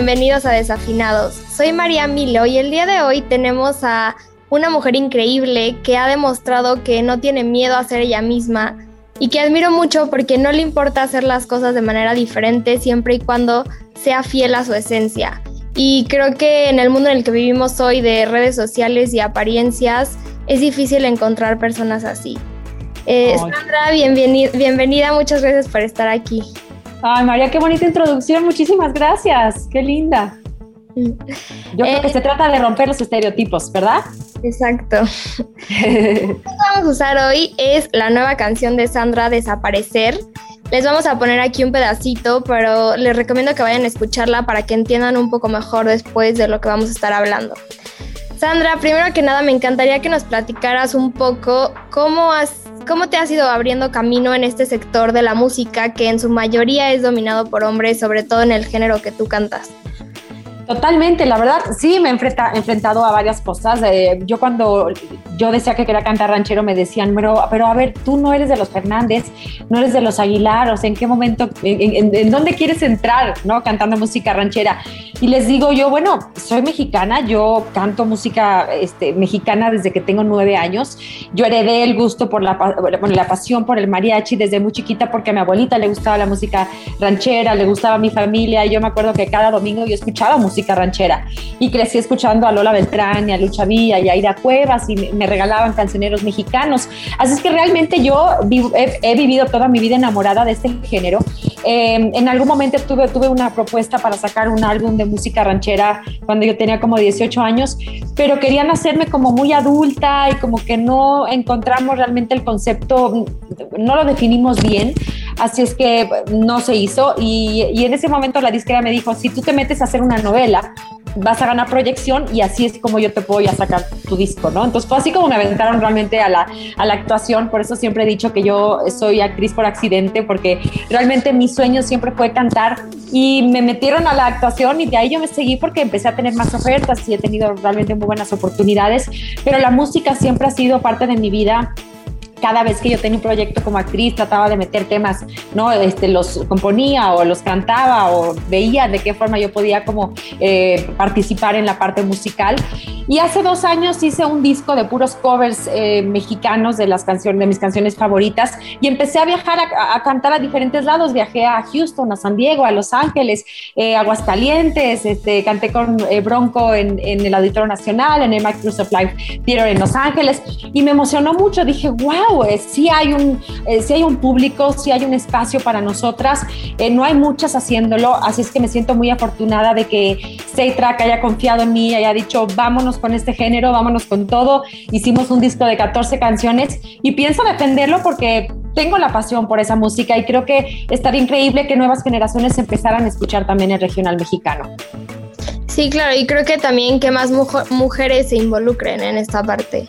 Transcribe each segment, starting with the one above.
Bienvenidos a Desafinados. Soy María Milo y el día de hoy tenemos a una mujer increíble que ha demostrado que no tiene miedo a ser ella misma y que admiro mucho porque no le importa hacer las cosas de manera diferente siempre y cuando sea fiel a su esencia. Y creo que en el mundo en el que vivimos hoy de redes sociales y apariencias es difícil encontrar personas así. Eh, Sandra, bienvenida, bienvenida, muchas gracias por estar aquí. Ay, María, qué bonita introducción, muchísimas gracias, qué linda. Yo creo que Eh, se trata de romper los estereotipos, ¿verdad? Exacto. Lo que vamos a usar hoy es la nueva canción de Sandra, Desaparecer. Les vamos a poner aquí un pedacito, pero les recomiendo que vayan a escucharla para que entiendan un poco mejor después de lo que vamos a estar hablando. Sandra, primero que nada me encantaría que nos platicaras un poco cómo, has, cómo te has ido abriendo camino en este sector de la música que en su mayoría es dominado por hombres, sobre todo en el género que tú cantas. Totalmente, la verdad, sí, me he enfrenta- enfrentado a varias cosas. Eh, yo cuando yo decía que quería cantar ranchero me decían, pero, pero a ver, tú no eres de los Fernández, no eres de los Aguilar, o sea, ¿en qué momento, en, dónde quieres entrar, no? Cantando música ranchera. Y les digo yo, bueno, soy mexicana, yo canto música este, mexicana desde que tengo nueve años. Yo heredé el gusto por la, bueno, la pasión por el mariachi desde muy chiquita porque a mi abuelita le gustaba la música ranchera, le gustaba a mi familia. Y yo me acuerdo que cada domingo yo escuchaba música ranchera y crecí escuchando a Lola Beltrán y a Lucha Villa y a Ira Cuevas y me, regalaban cancioneros mexicanos. Así es que realmente yo he, vivido toda mi vida enamorada de este género. Eh, en algún momento tuve, tuve una propuesta para sacar un álbum de música ranchera cuando yo tenía como 18 años, pero querían hacerme como muy adulta y como que no encontramos realmente el concepto, no lo definimos bien, así es que no se hizo y, en ese momento la disquera me dijo, si tú te metes a hacer una novela, vas a ganar proyección y así es como yo te puedo ya sacar tu disco, ¿no? Entonces fue así como me aventaron realmente a la, a la actuación, por eso siempre he dicho que yo soy actriz por accidente, porque realmente mi sueño siempre fue cantar y me metieron a la actuación y de ahí yo me seguí porque empecé a tener más ofertas y he tenido realmente muy buenas oportunidades, pero la música siempre ha sido parte de mi vida cada vez que yo tenía un proyecto como actriz trataba de meter temas, ¿no? Este, los componía o los cantaba o veía de qué forma yo podía como eh, participar en la parte musical. Y hace dos años hice un disco de puros covers eh, mexicanos de las canciones, de mis canciones favoritas y empecé a viajar a, a, cantar a diferentes lados. Viajé a Houston, a San Diego, a Los Ángeles, eh, Aguascalientes, este, canté con eh, Bronco en, en, el Auditorio Nacional, en el Microsoft Live Theater en Los Ángeles y me emocionó mucho. Dije, wow, eh, sí, hay un, eh, sí hay un público, sí hay un espacio para nosotras. Eh, no hay muchas haciéndolo, así es que me siento muy afortunada de que Seitrack haya confiado en mí, haya dicho, vámonos con este género, vámonos con todo. Hicimos un disco de 14 canciones y pienso defenderlo porque tengo la pasión por esa música y creo que estaría increíble que nuevas generaciones empezaran a escuchar también el regional mexicano. Sí, claro, y creo que también que más muj mujeres se involucren en esta parte.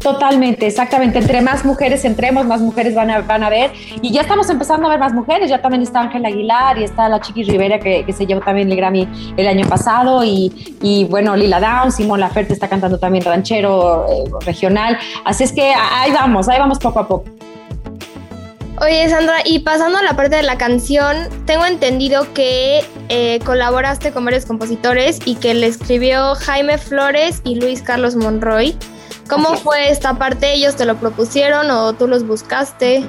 Totalmente, exactamente. Entre más mujeres entremos, más mujeres van a, van a ver. Y ya estamos empezando a ver más mujeres. Ya también está Ángela Aguilar y está la Chiqui Rivera que, que, se llevó también el Grammy el año pasado. Y, y bueno, Lila Down, Simón Laferte está cantando también ranchero eh, regional. Así es que ahí vamos, ahí vamos poco a poco. Oye, Sandra, y pasando a la parte de la canción, tengo entendido que eh, colaboraste con varios compositores y que le escribió Jaime Flores y Luis Carlos Monroy. ¿Cómo fue esta parte? ¿Ellos te lo propusieron o tú los buscaste?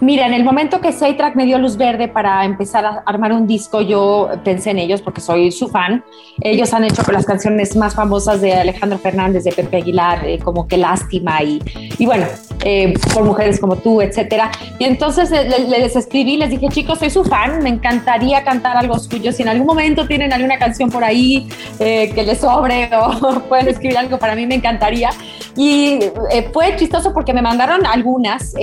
Mira, en el momento que Seitrack me dio luz verde para empezar a armar un disco, yo pensé en ellos porque soy su fan. Ellos han hecho las canciones más famosas de Alejandro Fernández, de Pepe Aguilar, eh, como Qué lástima y, y bueno, eh, por mujeres como tú, etcétera. Y entonces les escribí, les dije, chicos, soy su fan, me encantaría cantar algo suyo. Si en algún momento tienen alguna canción por ahí eh, que les sobre o pueden escribir algo para mí, me encantaría. Y fue chistoso porque me mandaron algunas,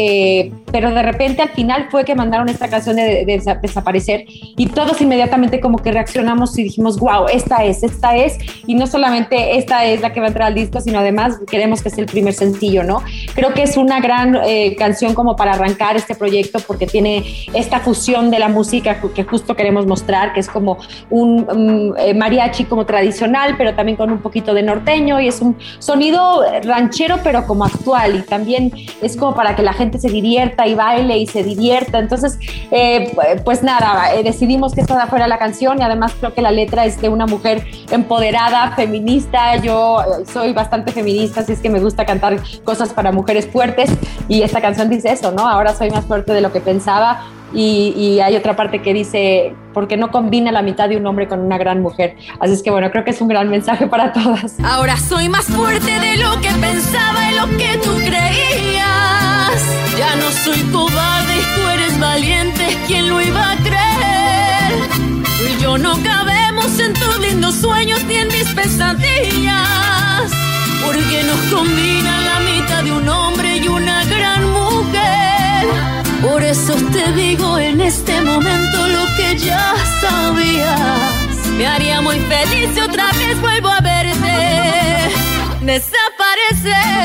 pero de repente al final fue que mandaron esta canción de, desaparecer y todos inmediatamente como que reaccionamos y dijimos, wow, esta es, esta es, y no solamente esta es la que va a entrar al disco, sino además queremos que sea el primer sencillo, ¿no? Creo que es una gran eh, canción como para arrancar este proyecto porque tiene esta fusión de la música que justo queremos mostrar, que es como un eh, mariachi como tradicional, pero también con un poquito de norteño y es un sonido ranchero, pero como actual y también es como para que la gente se divierta y baile y se divierta. Entonces, eh, pues nada, eh, decidimos que esta fuera la canción y además creo que la letra es de una mujer empoderada, feminista. Yo eh, soy bastante feminista, así es que me gusta cantar cosas para mujeres fuertes y esta canción dice eso, ¿no? Ahora soy más fuerte de lo que pensaba. Y, y, hay otra parte que dice, porque no combina la mitad de un hombre con una gran mujer. Así es que bueno, creo que es un gran mensaje para todas. Ahora soy más fuerte de lo que pensaba y lo que tú creías. Ya no soy cobarde y tú eres valiente, ¿quién lo iba a creer? Tú y yo no cabemos en tus lindos sueños ni en mis pesadillas. Porque nos combina la mitad de un hombre y una gran. Por eso te digo en este momento lo que ya sabías. Me haría muy feliz si otra vez vuelvo a verte. Desaparecer.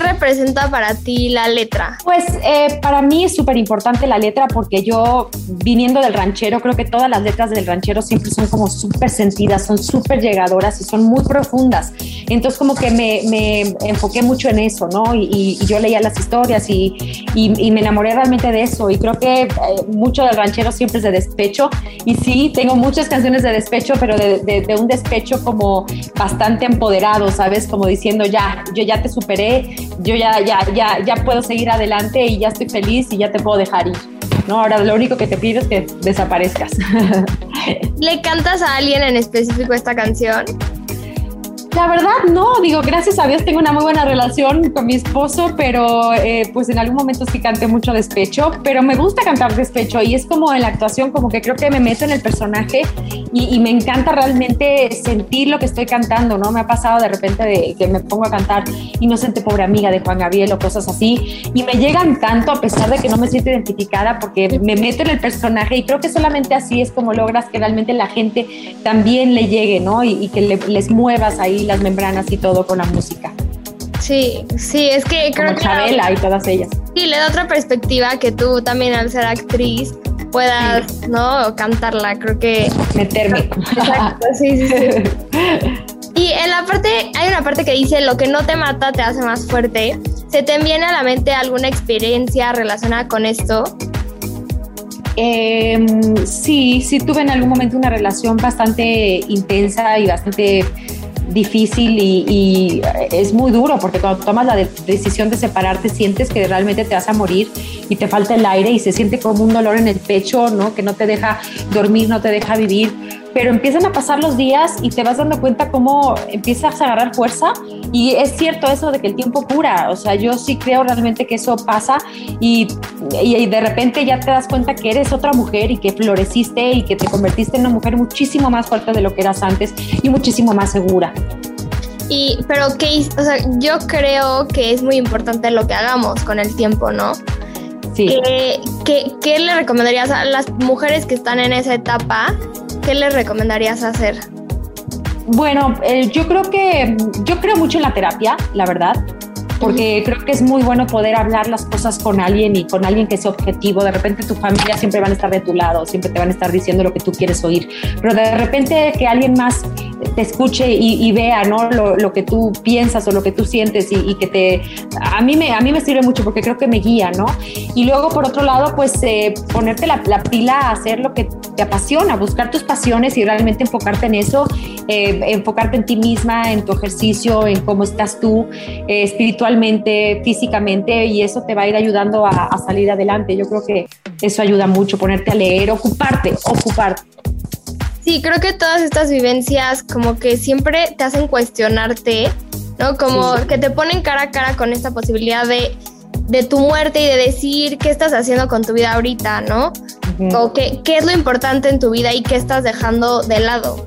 Representa para ti la letra? Pues eh, para mí es súper importante la letra porque yo, viniendo del ranchero, creo que todas las letras del ranchero siempre son como súper sentidas, son súper llegadoras y son muy profundas. Entonces como que me, me enfoqué mucho en eso, ¿no? Y, y, yo leía las historias y, y, me enamoré realmente de eso. Y creo que eh, mucho del ranchero siempre es de despecho. Y sí, tengo muchas canciones de despecho, pero de, de, de un despecho como bastante empoderado, ¿sabes? Como diciendo, ya, yo ya te superé yo ya, ya, ya, ya puedo seguir adelante y ya estoy feliz y ya te puedo dejar ir. ¿no? Ahora lo único que te pido es que desaparezcas. ¿Le cantas a alguien en específico esta canción? La verdad, no, digo, gracias a Dios tengo una muy buena relación con mi esposo, pero eh, pues en algún momento sí canté mucho despecho, pero me gusta cantar despecho y es como en la actuación, como que creo que me meto en el personaje y, me encanta realmente sentir lo que estoy cantando, ¿no? Me ha pasado de repente de que me pongo a cantar Inocente Pobre Amiga de Juan Gabriel o cosas así y me llegan tanto a pesar de que no me siento identificada porque me meto en el personaje y creo que solamente así es como logras que realmente la gente también le llegue, ¿no? Y, que les muevas ahí las membranas y todo con la música. Sí, sí, es que creo que... Chabela y todas ellas. Sí, le da otra perspectiva que tú también al ser actriz puedas, ¿no? Cantarla, creo que... Meterme. Exacto, sí, sí, sí. Y en la parte, hay una parte que dice, lo que no te mata te hace más fuerte. ¿Se te viene a la mente alguna experiencia relacionada con esto? Eh, sí, sí tuve en algún momento una relación bastante intensa y bastante difícil y, es muy duro porque cuando tomas la decisión de separarte sientes que realmente te vas a morir y te falta el aire y se siente como un dolor en el pecho, ¿no? Que no te deja dormir, no te deja vivir pero empiezan a pasar los días y te vas dando cuenta cómo empiezas a agarrar fuerza y es cierto eso de que el tiempo cura, o sea, yo sí creo realmente que eso pasa y, y, de repente ya te das cuenta que eres otra mujer y que floreciste y que te convertiste en una mujer muchísimo más fuerte de lo que eras antes y muchísimo más segura. Y, pero que, o sea, yo creo que es muy importante lo que hagamos con el tiempo, ¿no? Sí. ¿Qué, qué, qué le recomendarías a las mujeres que están en esa etapa ¿qué les recomendarías hacer? Bueno, eh, yo creo que yo creo mucho en la terapia, la verdad, porque creo que es muy bueno poder hablar las cosas con alguien y con alguien que sea objetivo. De repente tu familia siempre van a estar de tu lado, siempre te van a estar diciendo lo que tú quieres oír, pero de repente que alguien más te escuche y, vea, ¿no? Lo, que tú piensas o lo que tú sientes y, que te... A mí, me, a mí me sirve mucho porque creo que me guía, ¿no? Y luego, por otro lado, pues eh, ponerte la, pila a hacer lo que te apasiona, buscar tus pasiones y realmente enfocarte en eso, eh, enfocarte en ti misma, en tu ejercicio, en cómo estás tú eh, espiritualmente, físicamente, y eso te va a ir ayudando a, a salir adelante. Yo creo que eso ayuda mucho, ponerte a leer, ocuparte, ocuparte. Sí, creo que todas estas vivencias como que siempre te hacen cuestionarte, ¿no? Como que te ponen cara a cara con esta posibilidad de, de tu muerte y de decir qué estás haciendo con tu vida ahorita, ¿no? O qué, qué es lo importante en tu vida y qué estás dejando de lado.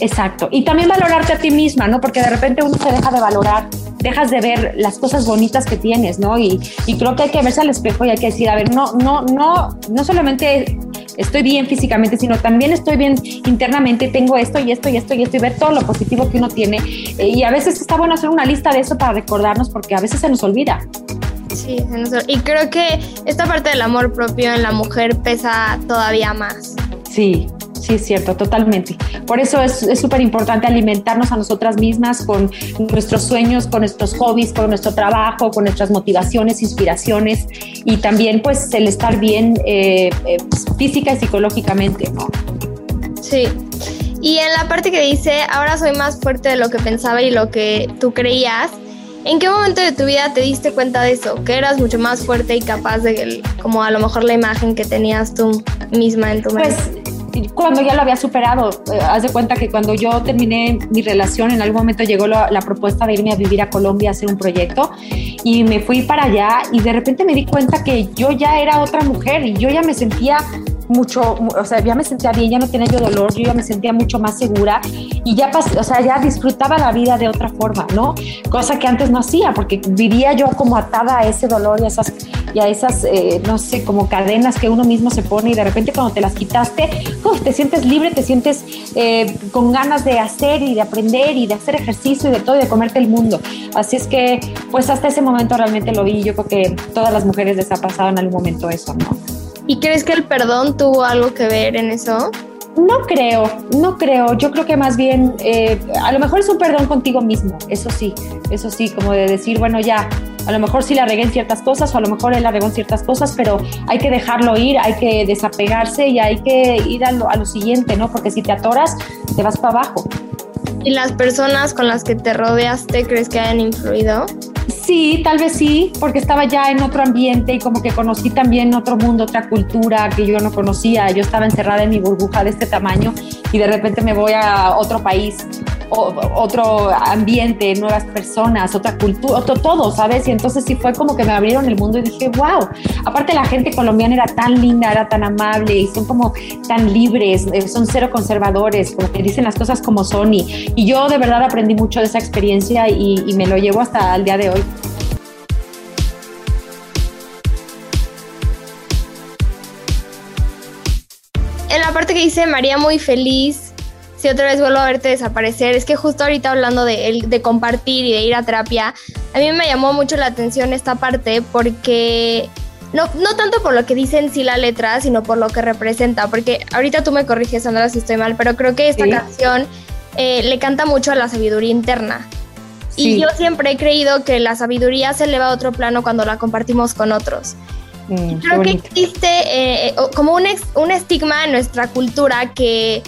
Exacto. Y también valorarte a ti misma, ¿no? Porque de repente uno se deja de valorar, dejas de ver las cosas bonitas que tienes, ¿no? Y, y creo que hay que verse al espejo y hay que decir, a ver, no, no, no, no solamente estoy bien físicamente, sino también estoy bien internamente, tengo esto y esto y esto y esto y ver todo lo positivo que uno tiene. Eh, y a veces está bueno hacer una lista de eso para recordarnos porque a veces se nos olvida. Sí, y creo que esta parte del amor propio en la mujer pesa todavía más. Sí, sí, es cierto, totalmente. Por eso es súper importante alimentarnos a nosotras mismas con nuestros sueños, con nuestros hobbies, con nuestro trabajo, con nuestras motivaciones, inspiraciones y también pues el estar bien eh, eh, física y psicológicamente, ¿no? Sí. Y en la parte que dice, ahora soy más fuerte de lo que pensaba y lo que tú creías, ¿En qué momento de tu vida te diste cuenta de eso? Que eras mucho más fuerte y capaz de, como a lo mejor la imagen que tenías tú misma en tu mente. Pues cuando ya lo había superado. Eh, haz de cuenta que cuando yo terminé mi relación, en algún momento llegó la, propuesta de irme a vivir a Colombia a hacer un proyecto y me fui para allá y de repente me di cuenta que yo ya era otra mujer y yo ya me sentía mucho, o sea, ya me sentía bien, ya no tenía yo dolor, yo ya me sentía mucho más segura y ya, o sea, ya disfrutaba la vida de otra forma, ¿no? Cosa que antes no hacía, porque vivía yo como atada a ese dolor y a esas, y a esas eh, no sé, como cadenas que uno mismo se pone y de repente cuando te las quitaste, te sientes libre, te sientes eh, con ganas de hacer y de aprender y de hacer ejercicio y de todo y de comerte el mundo. Así es que, pues hasta ese momento realmente lo vi, yo creo que todas las mujeres les ha pasado en algún momento eso, ¿no? ¿Y crees que el perdón tuvo algo que ver en eso? No creo, no creo. Yo creo que más bien, eh, a lo mejor es un perdón contigo mismo, eso sí, eso sí, como de decir, bueno, ya, a lo mejor sí la regué en ciertas cosas o a lo mejor él la regó en ciertas cosas, pero hay que dejarlo ir, hay que desapegarse y hay que ir a lo, a lo siguiente, ¿no? Porque si te atoras, te vas para abajo. ¿Y las personas con las que te rodeaste crees que hayan influido? Sí, tal vez sí, porque estaba ya en otro ambiente y como que conocí también otro mundo, otra cultura que yo no conocía. Yo estaba encerrada en mi burbuja de este tamaño y de repente me voy a otro país otro ambiente, nuevas personas, otra cultura, otro todo, ¿sabes? Y entonces sí fue como que me abrieron el mundo y dije, wow, aparte la gente colombiana era tan linda, era tan amable y son como tan libres, eh, son cero conservadores, como que dicen las cosas como son y, y yo de verdad aprendí mucho de esa experiencia y, y me lo llevo hasta el día de hoy. En la parte que dice María muy feliz, si otra vez vuelvo a verte desaparecer, es que justo ahorita hablando de, de compartir y de ir a terapia, a mí me llamó mucho la atención esta parte porque no, no tanto por lo que dice en sí la letra, sino por lo que representa, porque ahorita tú me corriges, Sandra, si estoy mal, pero creo que esta canción eh, le canta mucho a la sabiduría interna. Y yo siempre he creído que la sabiduría se eleva a otro plano cuando la compartimos con otros. Mm, creo que existe eh, como un, un estigma en nuestra cultura que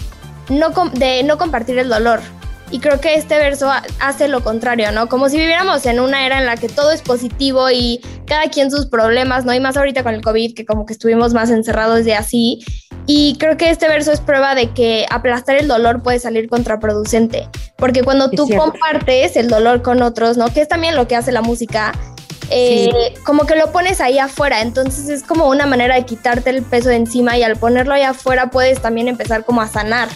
no de no compartir el dolor. Y creo que este verso hace lo contrario, ¿no? Como si viviéramos en una era en la que todo es positivo y cada quien sus problemas, ¿no? Y más ahorita con el COVID, que como que estuvimos más encerrados de así. Y creo que este verso es prueba de que aplastar el dolor puede salir contraproducente. Porque cuando tú compartes el dolor con otros, ¿no? Que es también lo que hace la música, eh, como que lo pones ahí afuera, entonces es como una manera de quitarte el peso de encima y al ponerlo ahí afuera puedes también empezar como a sanar.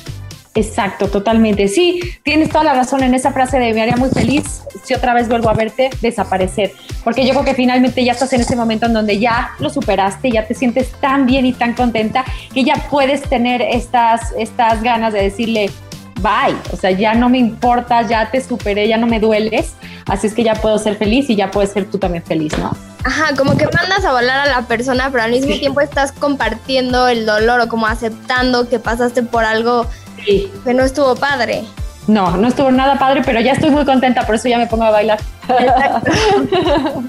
Exacto, totalmente. Sí, tienes toda la razón en esa frase de me haría muy feliz si otra vez vuelvo a verte desaparecer, porque yo creo que finalmente ya estás en ese momento en donde ya lo superaste, ya te sientes tan bien y tan contenta que ya puedes tener estas, estas ganas de decirle bye, o sea, ya no me importa, ya te superé, ya no me dueles, así es que ya puedo ser feliz y ya puedes ser tú también feliz, ¿no? Ajá, como que mandas a volar a la persona, pero al mismo tiempo estás compartiendo el dolor o como aceptando que pasaste por algo que no estuvo padre. no, no estuvo nada padre, pero ya estoy muy contenta, por eso ya me pongo a bailar.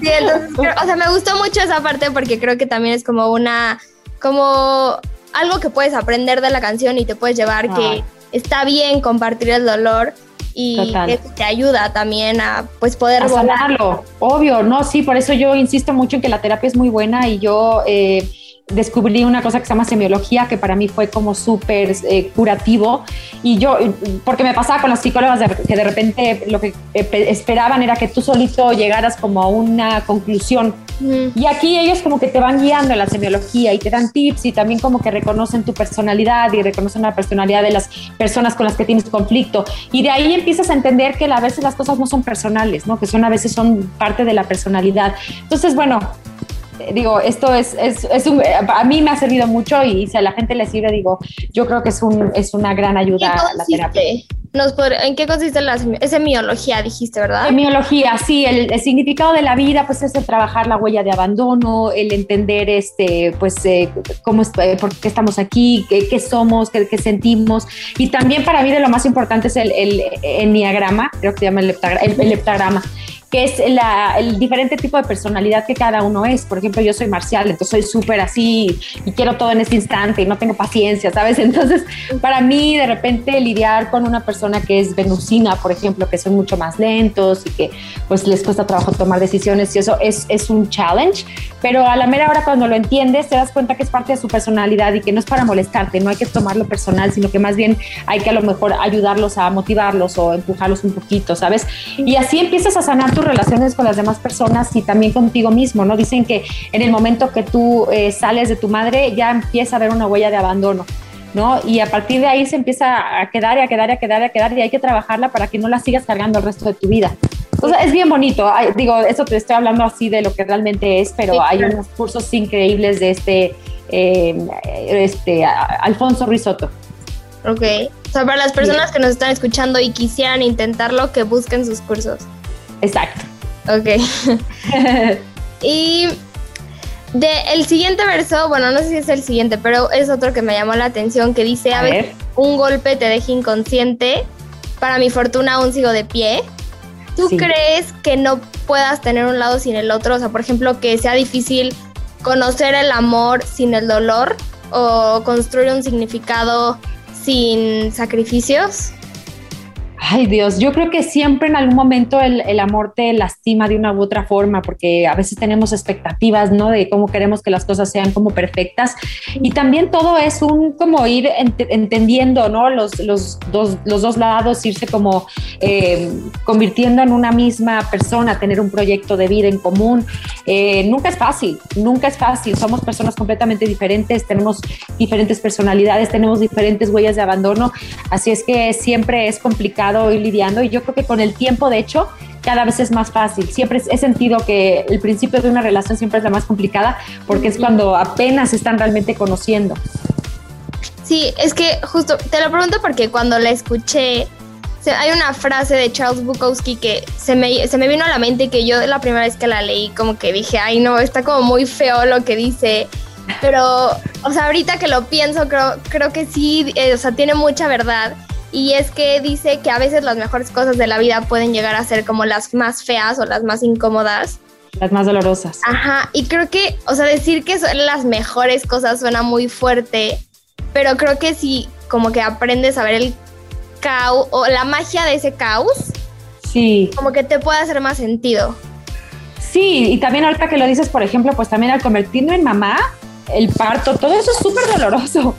Sí, entonces, o sea, me gustó mucho esa parte porque creo que también es como una, como algo que puedes aprender de la canción y te puedes llevar Ah. que está bien compartir el dolor y Total. que te ayuda también a pues poder a volar. sanarlo, obvio, no, sí, por eso yo insisto mucho en que la terapia es muy buena y yo eh, descubrí una cosa que se llama semiología, que para mí fue como súper eh, curativo y yo, porque me pasaba con las psicólogas de- que de repente lo que eh, pe- esperaban era que tú solito llegaras como a una conclusión y aquí ellos como que te van guiando en la semiología y te dan tips y también como que reconocen tu personalidad y reconocen la personalidad de las personas con las que tienes conflicto. Y de ahí empiezas a entender que a veces las cosas no son personales, ¿no? Que son a veces son parte de la personalidad. Entonces, bueno, digo, esto es, es, es un, a mí me ha servido mucho y si a la gente le sirve, digo, yo creo que es, un, es una gran ¿En ayuda la terapia. Nos ¿En qué consiste la semiología, dijiste, verdad? Semiología, sí, el, el significado de la vida, pues es el trabajar la huella de abandono, el entender, este, pues, eh, cómo, es- eh, por qué estamos aquí, qué, qué somos, qué, qué sentimos. Y también para mí de lo más importante es el, el enneagrama, creo que se llama el, heptagra- el- el heptagrama que es la- el diferente tipo de personalidad que cada uno es. Por ejemplo, yo soy marcial, entonces soy súper así y quiero todo en este instante y no tengo paciencia, ¿sabes? Entonces, para mí, de repente, lidiar con una persona que es venusina, por ejemplo, que son mucho más lentos y que pues les cuesta trabajo tomar decisiones y eso es, es un challenge, pero a la mera hora cuando lo entiendes te das cuenta que es parte de su personalidad y que no es para molestarte, no hay que tomarlo personal, sino que más bien hay que a lo mejor ayudarlos a motivarlos o empujarlos un poquito, ¿sabes? Y así empiezas a sanar tus relaciones con las demás personas y también contigo mismo, ¿no? Dicen que en el momento que tú eh, sales de tu madre ya empieza a haber una huella de abandono. ¿no? Y a partir de ahí se empieza a quedar y a quedar y a quedar y a quedar y hay que trabajarla para que no la sigas cargando el resto de tu vida. O sea, es bien bonito. Ay, digo, eso te estoy hablando así de lo que realmente es, pero Sí, hay claro. unos cursos increíbles de este, eh, este a- Alfonso Risotto. Ok. O sea, para las personas que nos están escuchando y quisieran intentarlo, que busquen sus cursos. Exacto. Ok. Y de el siguiente verso, bueno, no sé si es el siguiente, pero es otro que me llamó la atención que dice, a, A veces un golpe te deja inconsciente, para mi fortuna aún sigo de pie. ¿Tú Sí. crees que no puedas tener un lado sin el otro? O sea, por ejemplo, que sea difícil conocer el amor sin el dolor o construir un significado sin sacrificios. Ay Dios, yo creo que siempre en algún momento el, el amor te lastima de una u otra forma, porque a veces tenemos expectativas, ¿no? De cómo queremos que las cosas sean como perfectas. Y también todo es un como ir ent- entendiendo, ¿no? Los, los, dos, los dos lados, irse como eh, convirtiendo en una misma persona, tener un proyecto de vida en común. Eh, nunca es fácil, nunca es fácil. Somos personas completamente diferentes, tenemos diferentes personalidades, tenemos diferentes huellas de abandono, así es que siempre es complicado ir lidiando y yo creo que con el tiempo, de hecho, cada vez es más fácil. Siempre he sentido que el principio de una relación siempre es la más complicada porque es cuando apenas se están realmente conociendo. Sí, es que justo te lo pregunto porque cuando la escuché, hay una frase de Charles Bukowski que se me, se me vino a la mente y que yo la primera vez que la leí como que dije, ay no, está como muy feo lo que dice. Pero, o sea, ahorita que lo pienso, creo, creo que sí, eh, o sea, tiene mucha verdad. Y es que dice que a veces las mejores cosas de la vida pueden llegar a ser como las más feas o las más incómodas. Las más dolorosas. Ajá, y creo que, o sea, decir que son las mejores cosas suena muy fuerte, pero creo que si como que aprendes a ver el caos o la magia de ese caos, Sí. como que te puede hacer más sentido. Sí, y también ahorita que lo dices, por ejemplo, pues también al convertirme en mamá, el parto, todo eso es súper doloroso,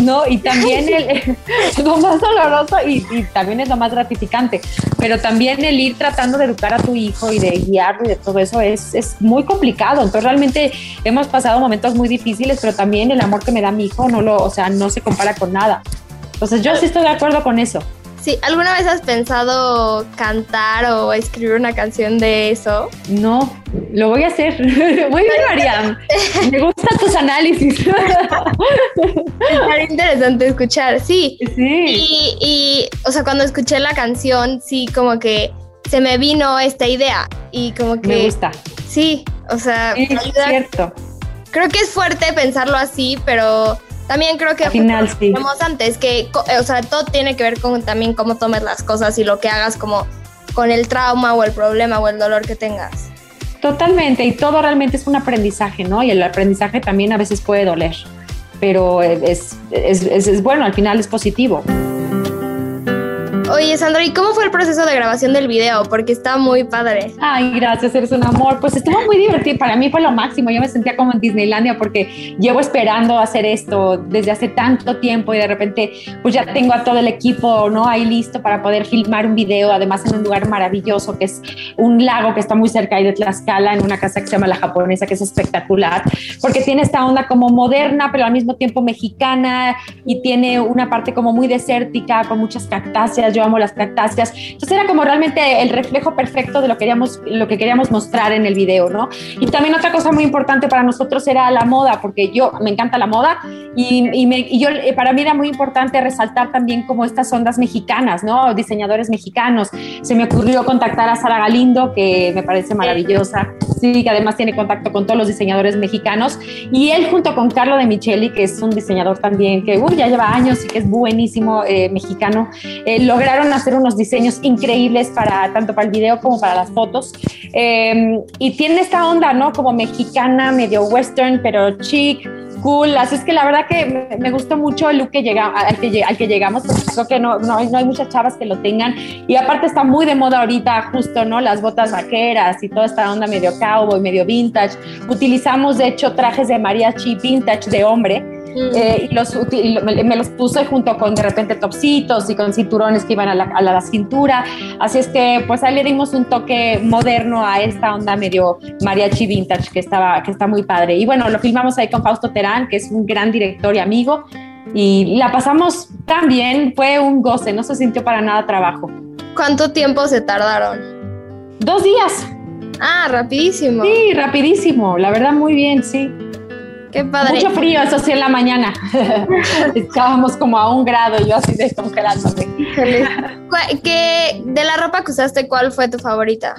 ¿no? Y también el, lo más doloroso y, y también es lo más gratificante, pero también el ir tratando de educar a tu hijo y de guiarlo y de todo eso es, es muy complicado. Entonces realmente hemos pasado momentos muy difíciles, pero también el amor que me da mi hijo no lo, o sea, no se compara con nada. Entonces yo sí estoy de acuerdo con eso. Sí, ¿alguna vez has pensado cantar o escribir una canción de eso? No, lo voy a hacer. Muy bien, Mariam. Me gustan tus análisis. Estaría interesante escuchar, sí. Sí. Y, y, o sea, cuando escuché la canción, sí, como que se me vino esta idea y como que... Me gusta. Sí, o sea, Sí, me es cierto. creo que es fuerte pensarlo así, pero También creo que Al final, sí. antes, que o sea, todo tiene que ver con también cómo tomes las cosas y lo que hagas como con el trauma o el problema o el dolor que tengas. Totalmente, y todo realmente es un aprendizaje, ¿no? Y el aprendizaje también a veces puede doler, pero es, es, es- es bueno, al final es positivo. Oye, Sandra, ¿y cómo fue el proceso de grabación del video? Porque está muy padre. Ay, gracias, eres un amor. Pues estuvo muy divertido, para mí fue lo máximo, yo me sentía como en Disneylandia porque llevo esperando hacer esto desde hace tanto tiempo y de repente pues ya tengo a todo el equipo, ¿no? Ahí listo para poder filmar un video, además en un lugar maravilloso que es un lago que está muy cerca ahí de Tlaxcala, en una casa que se llama La Japonesa, que es espectacular, porque tiene esta onda como moderna, pero al mismo tiempo mexicana y tiene una parte como muy desértica, con muchas cactáceas, yo amo las cactáceas. Entonces era como realmente el reflejo perfecto de lo que queríamos, lo que queríamos mostrar en el video, ¿no? Y también otra cosa muy importante para nosotros era la moda, porque yo me encanta la moda y, y me- y yo, eh, para mí era muy importante resaltar también como estas ondas mexicanas, ¿no? Diseñadores mexicanos. Se me ocurrió contactar a Sara Galindo, que me parece maravillosa, sí, que además tiene contacto con todos los diseñadores mexicanos. Y él junto con Carlo de Micheli, que es un diseñador también que uy, ya lleva años y que es buenísimo eh, mexicano, eh, lograron hacer unos diseños increíbles para tanto para el video como para las fotos. Eh, y tiene esta onda, ¿no? Como mexicana, medio western, pero chic, cool. Así es que la verdad que me, gustó mucho el look que llega, al, que, al que llegamos, porque creo que no, no, no hay muchas chavas que lo tengan. Y aparte está muy de moda ahorita, justo, ¿no? Las botas vaqueras y toda esta onda medio cowboy, medio vintage. Utilizamos, de hecho, trajes de mariachi vintage de hombre. Eh, y los, me los puse junto con de repente topsitos y con cinturones que iban a la, a la cintura. Así es que pues ahí le dimos un toque moderno a esta onda medio mariachi vintage que, estaba, que está muy padre. Y bueno, lo filmamos ahí con Fausto Terán, que es un gran director y amigo. Y la pasamos tan bien, fue un goce, no se sintió para nada trabajo. ¿Cuánto tiempo se tardaron? Dos días, Ah, rapidísimo. sí, rapidísimo, la verdad muy bien, sí. Qué padre. Mucho frío, eso sí, en la mañana. Estábamos como a un grado, yo así descongelándome. ¿Cuál- qué- de la ropa que usaste, ¿cuál fue tu favorita?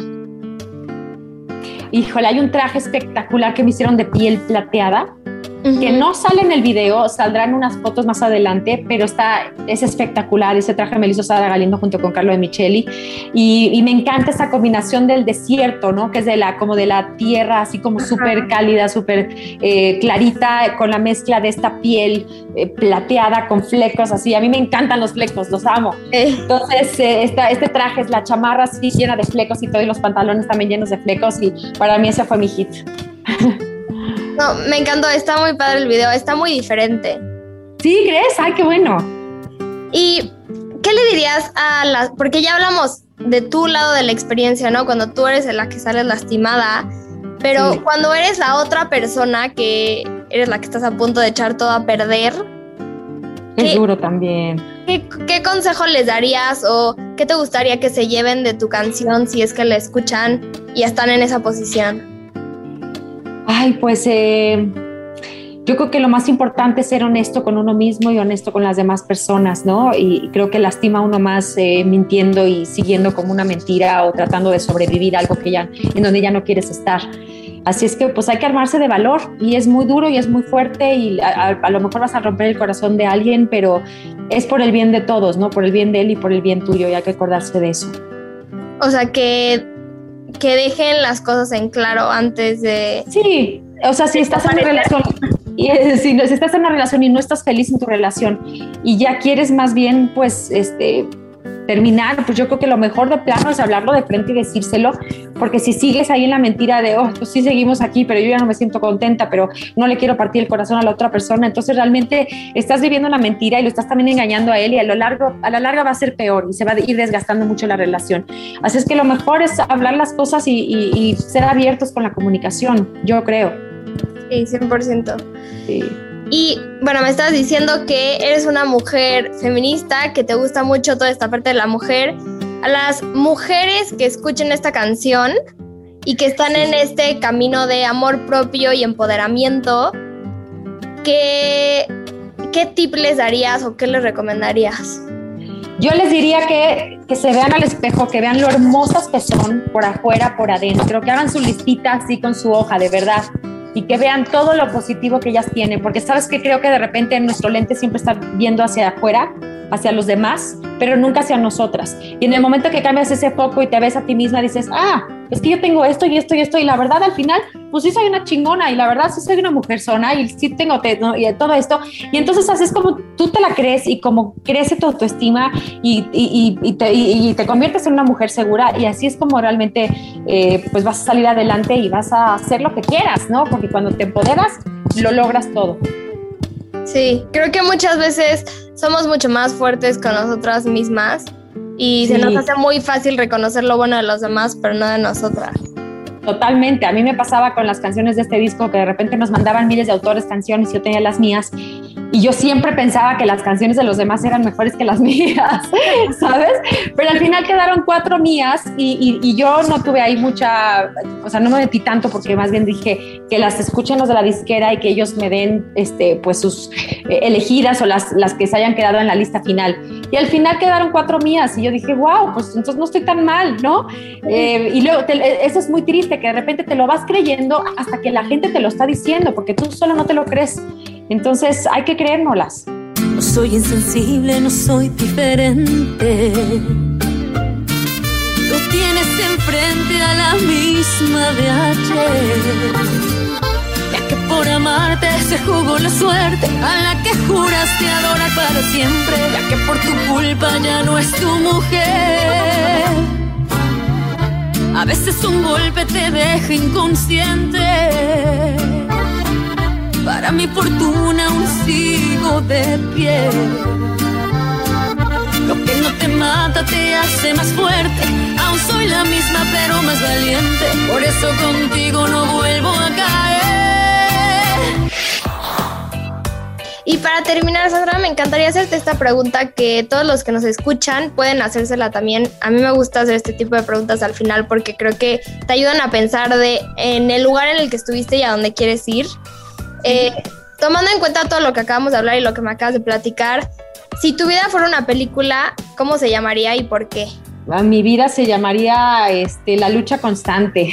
Híjole, hay un traje espectacular que me hicieron de piel plateada, que no sale en el video, saldrán unas fotos más adelante, pero está, es espectacular. Ese traje me lo hizo Sara Galindo junto con Carlo de Micheli. Y, y me encanta esa combinación del desierto, ¿no? Que es de la, como de la tierra, así como súper cálida, súper eh, clarita, con la mezcla de esta piel eh, plateada con flecos, así. A mí me encantan los flecos, los amo. Eh, Entonces, esta- este traje es la chamarra así llena de flecos y todo, y los pantalones también llenos de flecos, y para mí ese fue mi hit. no, me encantó, está muy padre el video, está muy diferente. ¿Sí, crees? ¡Ay, qué bueno! ¿Y qué le dirías a las, porque ya hablamos de tu lado de la experiencia, ¿no? Cuando tú eres la que sales lastimada, pero Sí. cuando eres la otra persona que eres la que estás a punto de echar todo a perder, Es duro también. ¿qué, qué consejo les darías o qué te gustaría que se lleven de tu canción si es que la escuchan y están en esa posición? Ay, pues eh, yo creo que lo más importante es ser honesto con uno mismo y honesto con las demás personas, ¿no? Y, creo que lastima a uno más eh, mintiendo y siguiendo como una mentira o tratando de sobrevivir algo que ya, en donde ya no quieres estar. Así es que pues hay que armarse de valor y es muy duro y es muy fuerte y a, a- a lo mejor vas a romper el corazón de alguien, pero es por el bien de todos, ¿no? Por el bien de él y por el bien tuyo y hay que acordarse de eso. O sea, que, que dejen las cosas en claro antes de... Sí, o sea, si estás en una relación y si, si estás en una relación y no estás feliz en tu relación y ya quieres más bien, pues, este terminar, pues yo creo que lo mejor de plano es hablarlo de frente y decírselo, porque si sigues ahí en la mentira de, oh, pues sí seguimos aquí, pero yo ya no me siento contenta, pero no le quiero partir el corazón a la otra persona, entonces realmente estás viviendo una mentira y lo estás también engañando a él y a lo largo, a la larga va a ser peor y se va a ir desgastando mucho la relación. Así es que lo mejor es hablar las cosas y, y- y ser abiertos con la comunicación, yo creo. Sí, 100%. Sí. Y bueno, me estabas diciendo que eres una mujer feminista, que te gusta mucho toda esta parte de la mujer. A las mujeres que escuchen esta canción y que están en este camino de amor propio y empoderamiento, ¿qué, qué tip les darías o qué les recomendarías? Yo les diría que, que se vean al espejo, que vean lo hermosas que son por afuera, por adentro, que hagan su listita así con su hoja, de verdad. Y que vean todo lo positivo que ellas tienen, porque sabes que creo que de repente nuestro lente siempre está viendo hacia afuera, hacia los demás, pero nunca hacia nosotras. Y en el momento que cambias ese foco y te ves a ti misma, dices, ah, es que yo tengo esto y esto y esto, y la verdad al final, pues sí soy una chingona, y la verdad sí soy una mujer zona, y sí tengo y todo esto. Y entonces haces como tú te la crees y como crece tu autoestima te, y, te, conviertes en una mujer segura, y así es como realmente eh, pues vas a salir adelante y vas a hacer lo que quieras, ¿no? Porque cuando te empoderas, lo logras todo. Sí, creo que muchas veces somos mucho más fuertes con nosotras mismas y se nos hace muy fácil reconocer lo bueno de los demás, pero no de nosotras. Totalmente, a mí me pasaba con las canciones de este disco que de repente nos mandaban miles de autores canciones y yo tenía las mías y yo siempre pensaba que las canciones de los demás eran mejores que las mías, ¿sabes? Pero al final quedaron cuatro mías y, y, yo no tuve ahí mucha, o sea, no me metí tanto porque más bien dije que las escuchen los de la disquera y que ellos me den, este, pues sus eh, elegidas o las, las que se hayan quedado en la lista final. Y al final quedaron cuatro mías y yo dije, wow, pues entonces no estoy tan mal, ¿no? Eh, y luego eso es muy triste, que de repente te lo vas creyendo hasta que la gente te lo está diciendo, porque tú solo no te lo crees. Entonces hay que creérnoslas. No soy insensible, no soy diferente. Lo tienes enfrente a la misma de ayer. Ya que por amarte se jugó la suerte a la que juraste adorar para siempre. Ya que por tu culpa ya no es tu mujer. A veces un golpe te deja inconsciente para mi fortuna aún sigo de pie. Lo que no te mata te hace más fuerte. Aún soy la misma pero más valiente. Por eso contigo no vuelvo a caer. Y para terminar, Sandra, me encantaría hacerte esta pregunta que todos los que nos escuchan pueden hacérsela también. A mí me gusta hacer este tipo de preguntas al final porque creo que te ayudan a pensar de en el lugar en el que estuviste y a dónde quieres ir. Eh, tomando en cuenta todo lo que acabamos de hablar y lo que me acabas de platicar, si tu vida fuera una película, ¿cómo se llamaría y por qué? Mi vida se llamaría este, La lucha constante,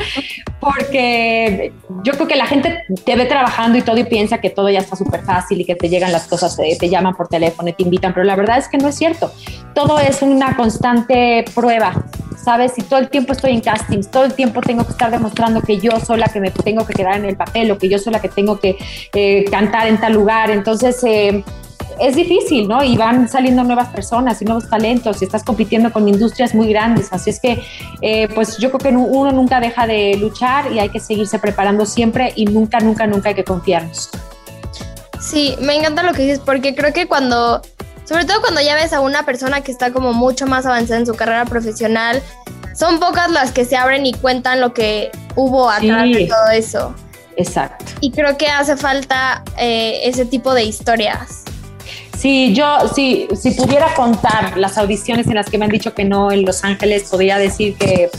porque yo creo que la gente te ve trabajando y todo y piensa que todo ya está súper fácil y que te llegan las cosas, te, te llaman por teléfono y te invitan, pero la verdad es que no es cierto. Todo es una constante prueba ¿sabes? Y todo el tiempo estoy en castings, todo el tiempo tengo que estar demostrando que yo soy la que me tengo que quedar en el papel o que yo soy la que tengo que eh, cantar en tal lugar. Entonces, eh, es difícil, ¿no? Y van saliendo nuevas personas y nuevos talentos y estás compitiendo con industrias muy grandes. Así es que, eh, pues yo creo que uno nunca deja de luchar y hay que seguirse preparando siempre y nunca, nunca, nunca hay que confiarnos. Sí, me encanta lo que dices porque creo que cuando sobre todo cuando ya ves a una persona que está como mucho más avanzada en su carrera profesional, son pocas las que se abren y cuentan lo que hubo atrás de todo eso. Exacto. Y creo que hace falta eh, ese tipo de historias. Sí, yo, sí, si pudiera contar las audiciones en las que me han dicho que no en Los Ángeles, podría decir que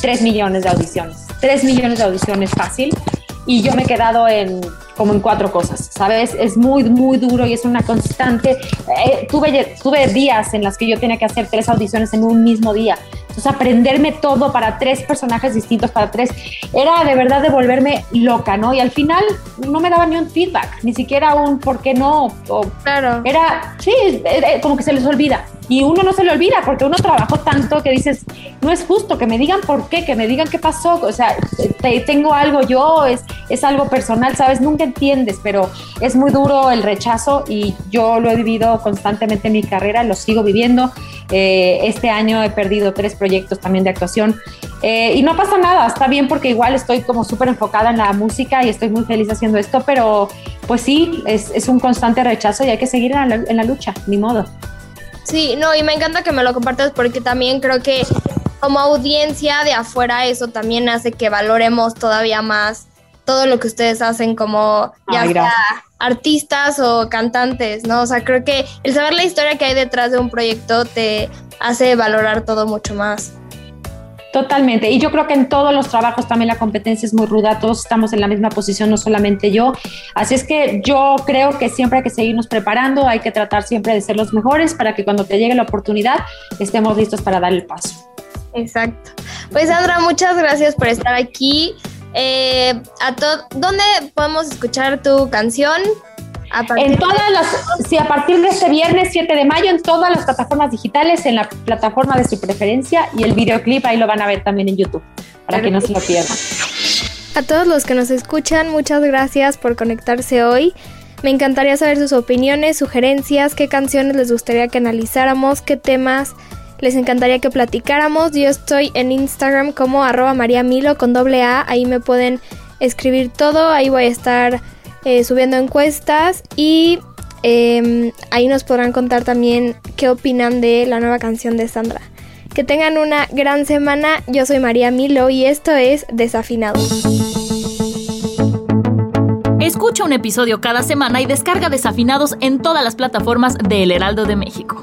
tres millones de audiciones. Tres millones de audiciones fácil. Y yo me he quedado en como en cuatro cosas, ¿sabes? Es muy, muy duro y es una constante. Eh, tuve, tuve días en las que yo tenía que hacer tres audiciones en un mismo día. Entonces, aprenderme todo para tres personajes distintos, para tres, era de verdad de volverme loca, ¿no? Y al final no me daba ni un feedback, ni siquiera un por qué no. claro. Era, sí, como que se les olvida. Y uno no se le olvida porque uno trabajó tanto que dices, no es justo que me digan por qué, que me digan qué pasó. O sea, tengo algo yo, es, es algo personal, ¿sabes? Nunca entiendes, pero es muy duro el rechazo y yo lo he vivido constantemente en mi carrera, lo sigo viviendo. Eh, este año he perdido tres proyectos también de actuación eh, y no pasa nada, está bien porque igual estoy como súper enfocada en la música y estoy muy feliz haciendo esto, pero pues sí, es, es un constante rechazo y hay que seguir en la, en la lucha, ni modo. Sí, no, y me encanta que me lo compartas porque también creo que como audiencia de afuera eso también hace que valoremos todavía más todo lo que ustedes hacen como ya sea artistas o cantantes, ¿no? O sea, creo que el saber la historia que hay detrás de un proyecto te hace valorar todo mucho más. Totalmente. Y yo creo que en todos los trabajos también la competencia es muy ruda. Todos estamos en la misma posición, no solamente yo. Así es que yo creo que siempre hay que seguirnos preparando, hay que tratar siempre de ser los mejores para que cuando te llegue la oportunidad estemos listos para dar el paso. Exacto. Pues Sandra, muchas gracias por estar aquí. Eh, a ¿Dónde podemos escuchar tu canción? En todas las, sí, a partir de este viernes 7 de mayo, en todas las plataformas digitales, en la plataforma de su preferencia y el videoclip ahí lo van a ver también en YouTube, para que no se lo pierdan. A todos los que nos escuchan, muchas gracias por conectarse hoy. Me encantaría saber sus opiniones, sugerencias, qué canciones les gustaría que analizáramos, qué temas les encantaría que platicáramos. Yo estoy en Instagram como arroba mariamilo con doble A, ahí me pueden escribir todo, ahí voy a estar eh, subiendo encuestas y em, ahí nos podrán contar también qué opinan de la nueva canción de Sandra. Que tengan una gran semana, yo soy María Milo y esto es Desafinados. Escucha un episodio cada semana y descarga Desafinados en todas las plataformas de El Heraldo de México.